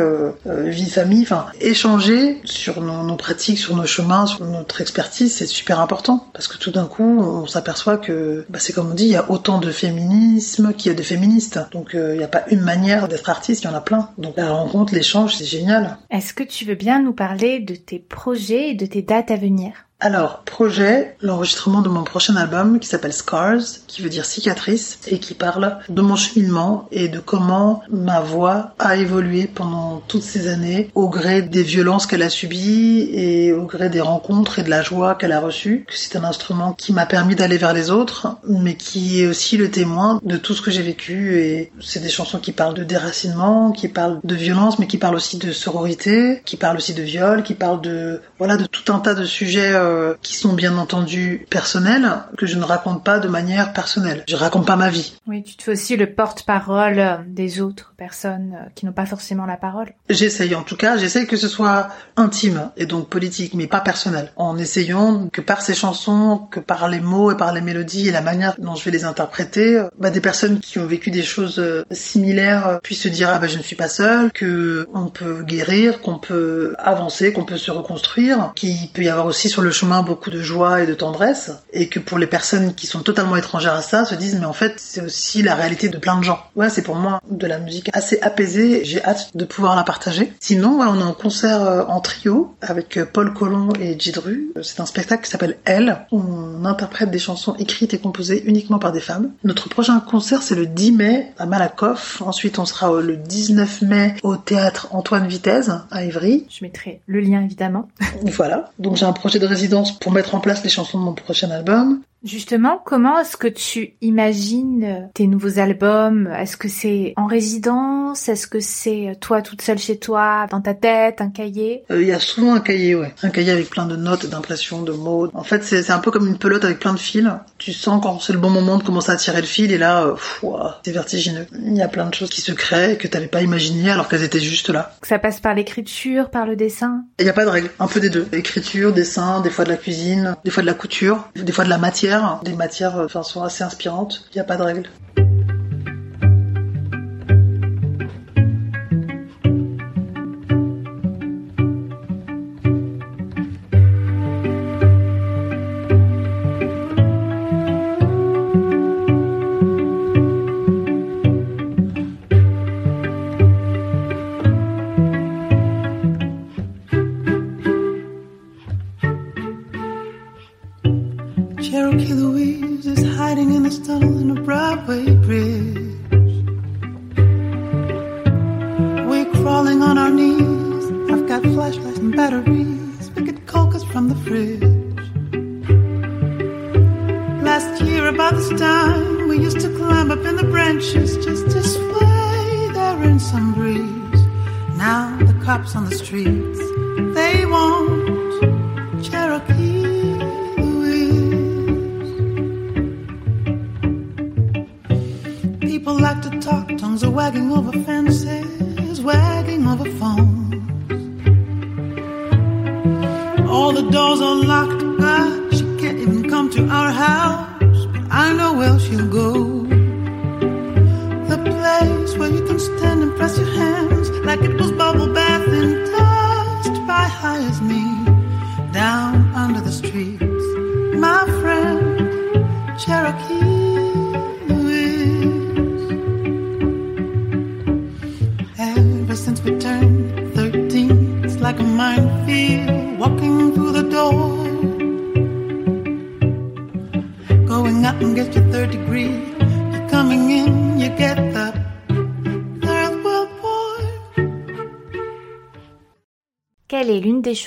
vie, famille. Enfin, échanger sur nos, nos pratiques, sur nos chemins, sur notre expertise, c'est super important parce que tout d'un coup, on s'aperçoit que bah, c'est comme on dit, il y a autant de féminisme qu'il y a de féministes. Donc euh, il n'y a pas une manière d'être artiste, il y en a plein. Donc la rencontre, l'échange, c'est génial. Est-ce que tu veux bien nous parler de tes projets et de tes dates à venir? Alors, projet, l'enregistrement de mon prochain album qui s'appelle Scars, qui veut dire cicatrice, et qui parle de mon cheminement et de comment ma voix a évolué pendant toutes ces années au gré des violences qu'elle a subies et au gré des rencontres et de la joie qu'elle a reçue. C'est un instrument qui m'a permis d'aller vers les autres, mais qui est aussi le témoin de tout ce que j'ai vécu. Et c'est des chansons qui parlent de déracinement, qui parlent de violence, mais qui parlent aussi de sororité, qui parlent aussi de viol, qui parlent de voilà de tout un tas de sujets euh, qui sont bien entendu personnels que je ne raconte pas de manière personnelle. Je raconte pas ma vie. Oui, tu te fais aussi le porte-parole euh, des autres personnes euh, qui n'ont pas forcément la parole. J'essaye en tout cas, j'essaye que ce soit intime et donc politique, mais pas personnel. En essayant que par ces chansons, que par les mots et par les mélodies et la manière dont je vais les interpréter, bah, des personnes qui ont vécu des choses similaires puissent se dire ah bah je ne suis pas seule, que on peut guérir, qu'on peut avancer, qu'on peut se reconstruire, qu'il peut y avoir aussi sur le chemin beaucoup de joie et de tendresse, et que pour les personnes qui sont totalement étrangères à ça se disent mais en fait c'est aussi la réalité de plein de gens. Ouais c'est pour moi de la musique assez apaisée, j'ai hâte de pouvoir la partager. Sinon ouais, on est en concert euh, en trio avec euh, Paul Colomb et Jidru. C'est un spectacle qui s'appelle Elle, on interprète des chansons écrites et composées uniquement par des femmes. Notre prochain concert c'est le 10 mai à Malakoff, ensuite on sera le 19 mai au théâtre Antoine Vitesse à Ivry. Je mettrai le lien évidemment. Voilà, donc j'ai un projet de résidence pour mettre en place les chansons de mon prochain album. Justement, comment est-ce que tu imagines euh, tes nouveaux albums? Est-ce que c'est en résidence? Est-ce que c'est euh, toi toute seule chez toi, dans ta tête, un cahier? Euh, Il y a souvent un cahier, ouais. Un cahier avec plein de notes, d'impressions, de mots. En fait, c'est un peu comme une pelote avec plein de fils. Tu sens quand c'est le bon moment de commencer à tirer le fil et là, euh, c'est vertigineux. Il y a plein de choses qui se créent que t'avais pas imaginées alors qu'elles étaient juste là. Ça passe par l'écriture, par le dessin? Il n'y a pas de règle, un peu des deux. Écriture, dessin, des fois de la cuisine, des fois de la couture, des fois de la matière. Matières, euh, enfin, sont assez inspirantes. Il n'y a pas de règle. Flashlights and batteries. We get cocoas from the fridge. Last year, about this time, we used to climb up in the branches just to sway there in some breeze. Now the cops on the streets, they won't Cherokee. People like to talk, Tongues are wagging over fences, the doors are locked, God, she can't even come to our house. But I know where she'll go.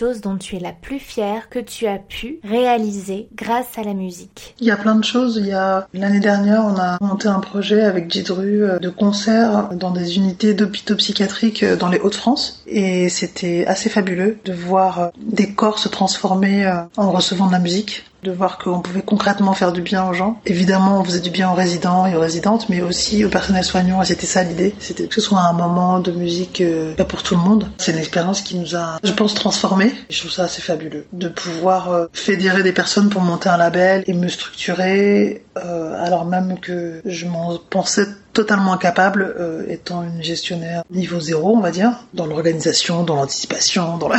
Dont tu es la plus fière que tu as pu réaliser grâce à la musique. Il y a plein de choses. Il y a l'année dernière, on a monté un projet avec Jidru euh, de concert dans des unités d'hôpitaux psychiatriques euh, dans les Hauts-de-France, et c'était assez fabuleux de voir euh, des corps se transformer en recevant de la musique de voir qu'on pouvait concrètement faire du bien aux gens. Évidemment, on faisait du bien aux résidents et aux résidentes, mais aussi au personnel soignant, et c'était ça l'idée. C'était que ce soit un moment de musique euh, pour tout le monde. C'est une expérience qui nous a, je pense, transformés. Je trouve ça assez fabuleux. De pouvoir euh, fédérer des personnes pour monter un label et me structurer, euh, alors même que je m'en pensais totalement incapable, euh, étant une gestionnaire niveau zéro, on va dire, dans l'organisation, dans l'anticipation, dans la...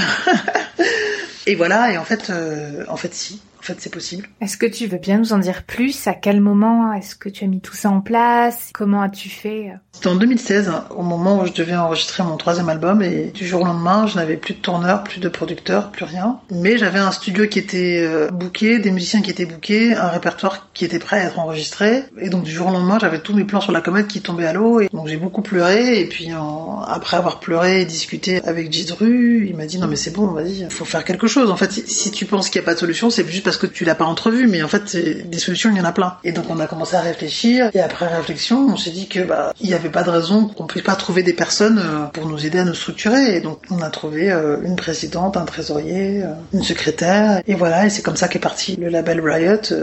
et voilà, et en fait, euh, en fait, si. En fait, c'est possible. Est-ce que tu veux bien nous en dire plus? À quel moment est-ce que tu as mis tout ça en place? Comment as-tu fait? C'était en 2016, hein, au moment où je devais enregistrer mon troisième album, et du jour au lendemain, je n'avais plus de tourneur, plus de producteur, plus rien. Mais j'avais un studio qui était euh, booké, des musiciens qui étaient bookés, un répertoire qui était prêt à être enregistré. Et donc du jour au lendemain, j'avais tous mes plans sur la comète qui tombaient à l'eau. Et donc j'ai beaucoup pleuré. Et puis en- après avoir pleuré et discuté avec Jidru, il m'a dit non mais c'est bon, vas-y, faut faire quelque chose. En fait, si, si tu penses qu'il n'y a pas de solution, c'est juste parce que tu l'as pas entrevu. Mais en fait, des solutions, il y en a plein. Et donc on a commencé à réfléchir. Et après réflexion, on s'est dit que bah il n'y avait pas de raison qu'on puisse pas trouver des personnes euh, pour nous aider à nous structurer. Et donc on a trouvé euh, une présidente, un trésorier, euh, une secrétaire. Et voilà, et c'est comme ça qu'est parti le label Riot,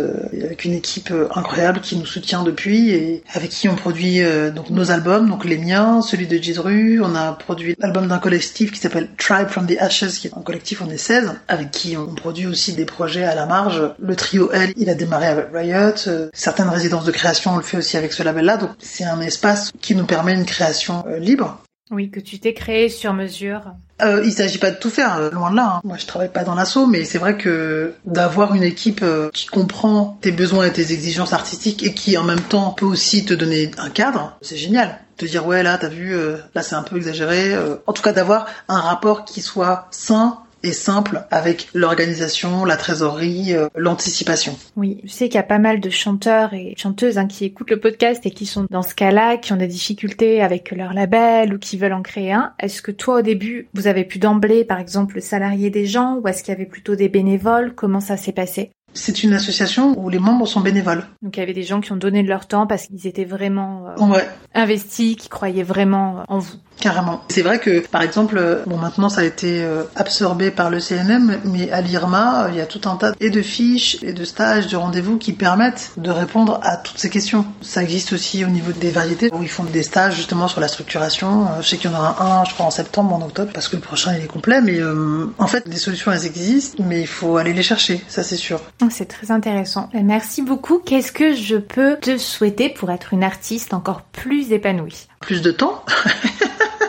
avec une équipe incroyable qui nous soutient depuis et avec qui on produit donc nos albums, donc les miens, celui de Jidru. On a produit l'album d'un collectif qui s'appelle Tribe from the Ashes, qui est un collectif, on est 16, avec qui on produit aussi des projets à la marge. Le trio L, il a démarré avec Riot. Euh, certaines résidences de création, on le fait aussi avec ce label-là. Donc c'est un espace qui nous permet une création euh, libre. Oui, que tu t'es créé sur mesure. Euh, il s'agit pas de tout faire, euh, loin de là. hein. Moi, je travaille pas dans l'assaut, mais c'est vrai que d'avoir une équipe qui comprend tes besoins et tes exigences artistiques et qui en même temps peut aussi te donner un cadre, c'est génial. Te dire ouais là, t'as vu, là c'est un peu exagéré. En tout cas, d'avoir un rapport qui soit sain et simple avec l'organisation, la trésorerie, euh, l'anticipation. Oui, je sais qu'il y a pas mal de chanteurs et chanteuses hein, qui écoutent le podcast et qui sont dans ce cas-là, qui ont des difficultés avec leur label ou qui veulent en créer un. Est-ce que toi, au début, vous avez pu d'emblée, par exemple, salarier des gens ou est-ce qu'il y avait plutôt des bénévoles? Comment ça s'est passé? C'est une association où les membres sont bénévoles. Donc il y avait des gens qui ont donné de leur temps parce qu'ils étaient vraiment euh, Ouais, investis, qui croyaient vraiment en vous. Carrément. C'est vrai que, par exemple, bon, maintenant ça a été euh, absorbé par le CNM, mais à l'IRMA, euh, il y a tout un tas et de fiches et de stages, de rendez-vous qui permettent de répondre à toutes ces questions. Ça existe aussi au niveau des variétés, où ils font des stages justement sur la structuration. Euh, Je sais qu'il y en aura un, je crois, en septembre, en octobre, parce que le prochain il est complet, mais euh, en fait, des solutions elles existent, mais il faut aller les chercher, ça c'est sûr. Oh, C'est très intéressant. Merci beaucoup. Qu'est-ce que je peux te souhaiter pour être une artiste encore plus épanouie? Plus de temps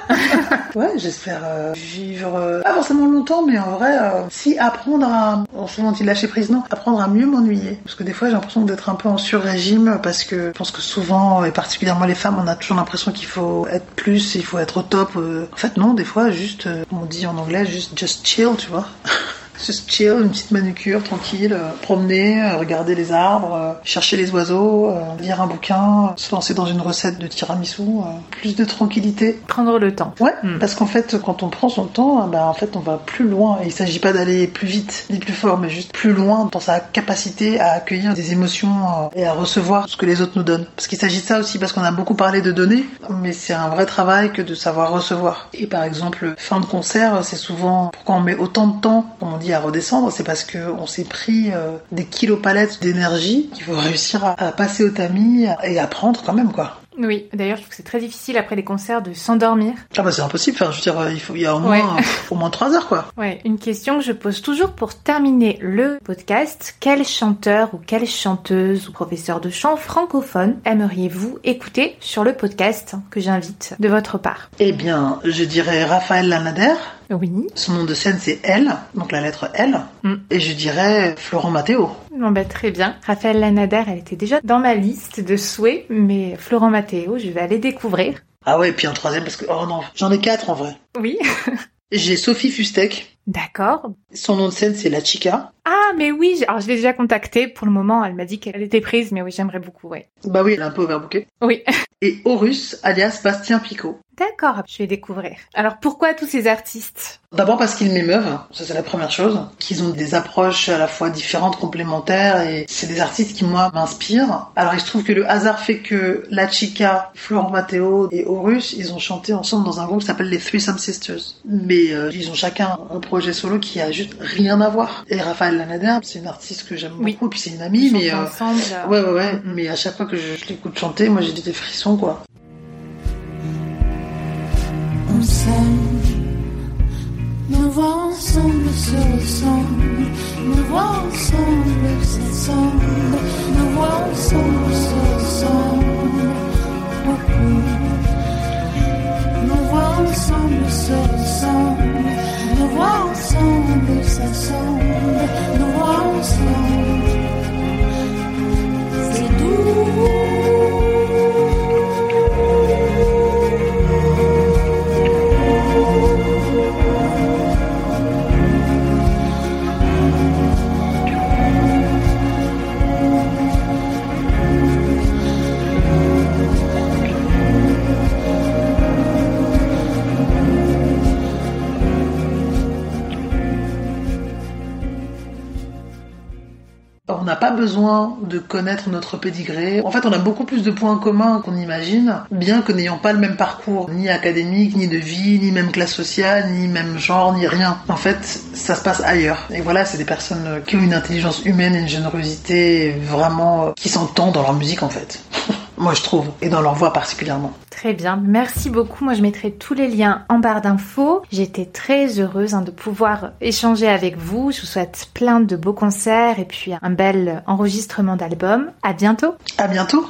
Ouais, j'espère euh, vivre euh, pas forcément longtemps, mais en vrai, euh, si apprendre à, on souvent dit lâcher prise, non, apprendre à mieux m'ennuyer. Parce que des fois, j'ai l'impression d'être un peu en sur-régime, parce que je pense que souvent, et particulièrement les femmes, on a toujours l'impression qu'il faut être plus, il faut être au top. euh. En fait, non, des fois, juste, euh, on dit en anglais, juste just chill, tu vois. Juste chill, une petite manucure tranquille, euh, promener, euh, regarder les arbres, euh, chercher les oiseaux, lire un bouquin, se lancer dans une recette de tiramisu, plus de tranquillité. Prendre le temps. Ouais, Hmm. parce qu'en fait, quand on prend son temps, bah en fait, on va plus loin. Et il s'agit pas d'aller plus vite ni plus fort, mais juste plus loin dans sa capacité à accueillir des émotions et à recevoir ce que les autres nous donnent. Parce qu'il s'agit de ça aussi, parce qu'on a beaucoup parlé de donner, mais c'est un vrai travail que de savoir recevoir. Et par exemple, fin de concert, c'est souvent pourquoi on met autant de temps, comme on dit, à redescendre, c'est parce que on s'est pris euh, des kilopalettes d'énergie qu'il faut réussir à, à passer au tamis et à prendre quand même, quoi. Oui, d'ailleurs, je trouve que c'est très difficile après les concerts de s'endormir. Ah bah c'est impossible, enfin, je veux dire, il faut, il y a au moins, Ouais. au moins trois heures, quoi. Ouais, une question que je pose toujours pour terminer le podcast. Quel chanteur ou quelle chanteuse ou professeur de chant francophone aimeriez-vous écouter sur le podcast que j'invite de votre part? Eh bien, je dirais Raphaël Lanader. Oui. Son nom de scène, c'est L, donc la lettre L. Mm. Et je dirais Florent Matteo. Bon bah très bien. Raphaël Lanader, elle était déjà dans ma liste de souhaits, mais Florent Matteo, je vais aller découvrir. Ah ouais, et puis un troisième, parce que, oh non, j'en ai quatre en vrai. Oui. J'ai Sophie Fustek. D'accord. Son nom de scène, c'est La Chica. Ah mais oui, alors je l'ai déjà contactée pour le moment, elle m'a dit qu'elle était prise, mais oui, j'aimerais beaucoup, ouais. Bah oui, elle est un peu overbookée. Oui. Et Horus, alias Bastien Picot. D'accord, je vais découvrir. Alors pourquoi tous ces artistes? D'abord parce qu'ils m'émeuvent, ça c'est la première chose, qu'ils ont des approches à la fois différentes, complémentaires, et c'est des artistes qui moi m'inspirent. Alors il se trouve que le hasard fait que La Chica, Florent Matteo et Horus, ils ont chanté ensemble dans un groupe qui s'appelle les Threesome Sisters. Mais euh, ils ont chacun un projet solo qui a juste rien à voir. Et Raphaël Lanader, c'est une artiste que j'aime Oui. beaucoup, puis c'est une amie, Ils mais euh, ensemble. ouais ouais ouais, Mhm. mais à chaque fois que je, je l'écoute chanter, moi j'ai des frissons quoi. On s'aime, nous voit ensemble le sang, nous voit ensemble sombre, nous voit ensemble sur le sang. Nous voit ensemble sur le C'est doux. On n'a pas besoin de connaître notre pédigré. En fait, on a beaucoup plus de points communs qu'on imagine, bien que n'ayant pas le même parcours, ni académique, ni de vie, ni même classe sociale, ni même genre, ni rien. En fait, ça se passe ailleurs. Et voilà, c'est des personnes qui ont une intelligence humaine et une générosité vraiment euh, qui s'entend dans leur musique, en fait. Moi, je trouve. Et dans leur voix particulièrement. Très bien, merci beaucoup. Moi, je mettrai tous les liens en barre d'infos. J'étais très heureuse hein, de pouvoir échanger avec vous. Je vous souhaite plein de beaux concerts et puis un bel enregistrement d'album. À bientôt. À bientôt!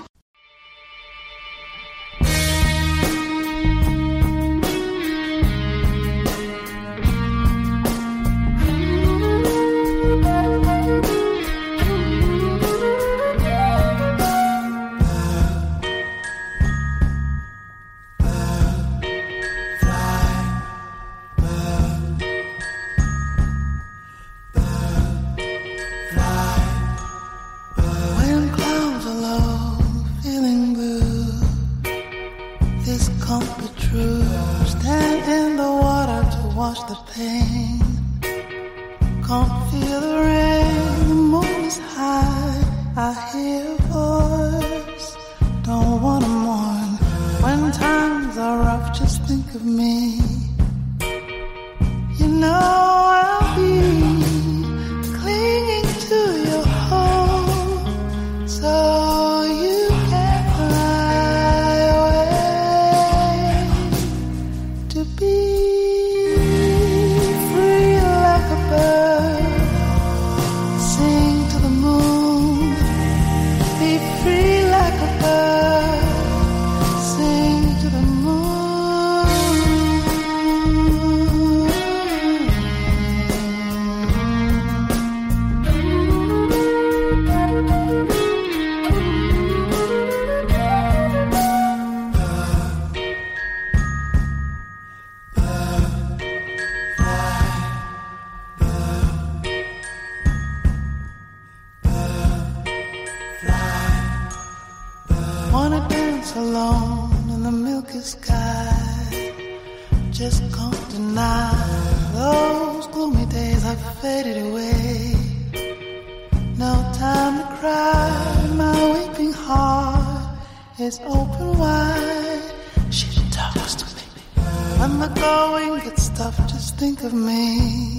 Of me.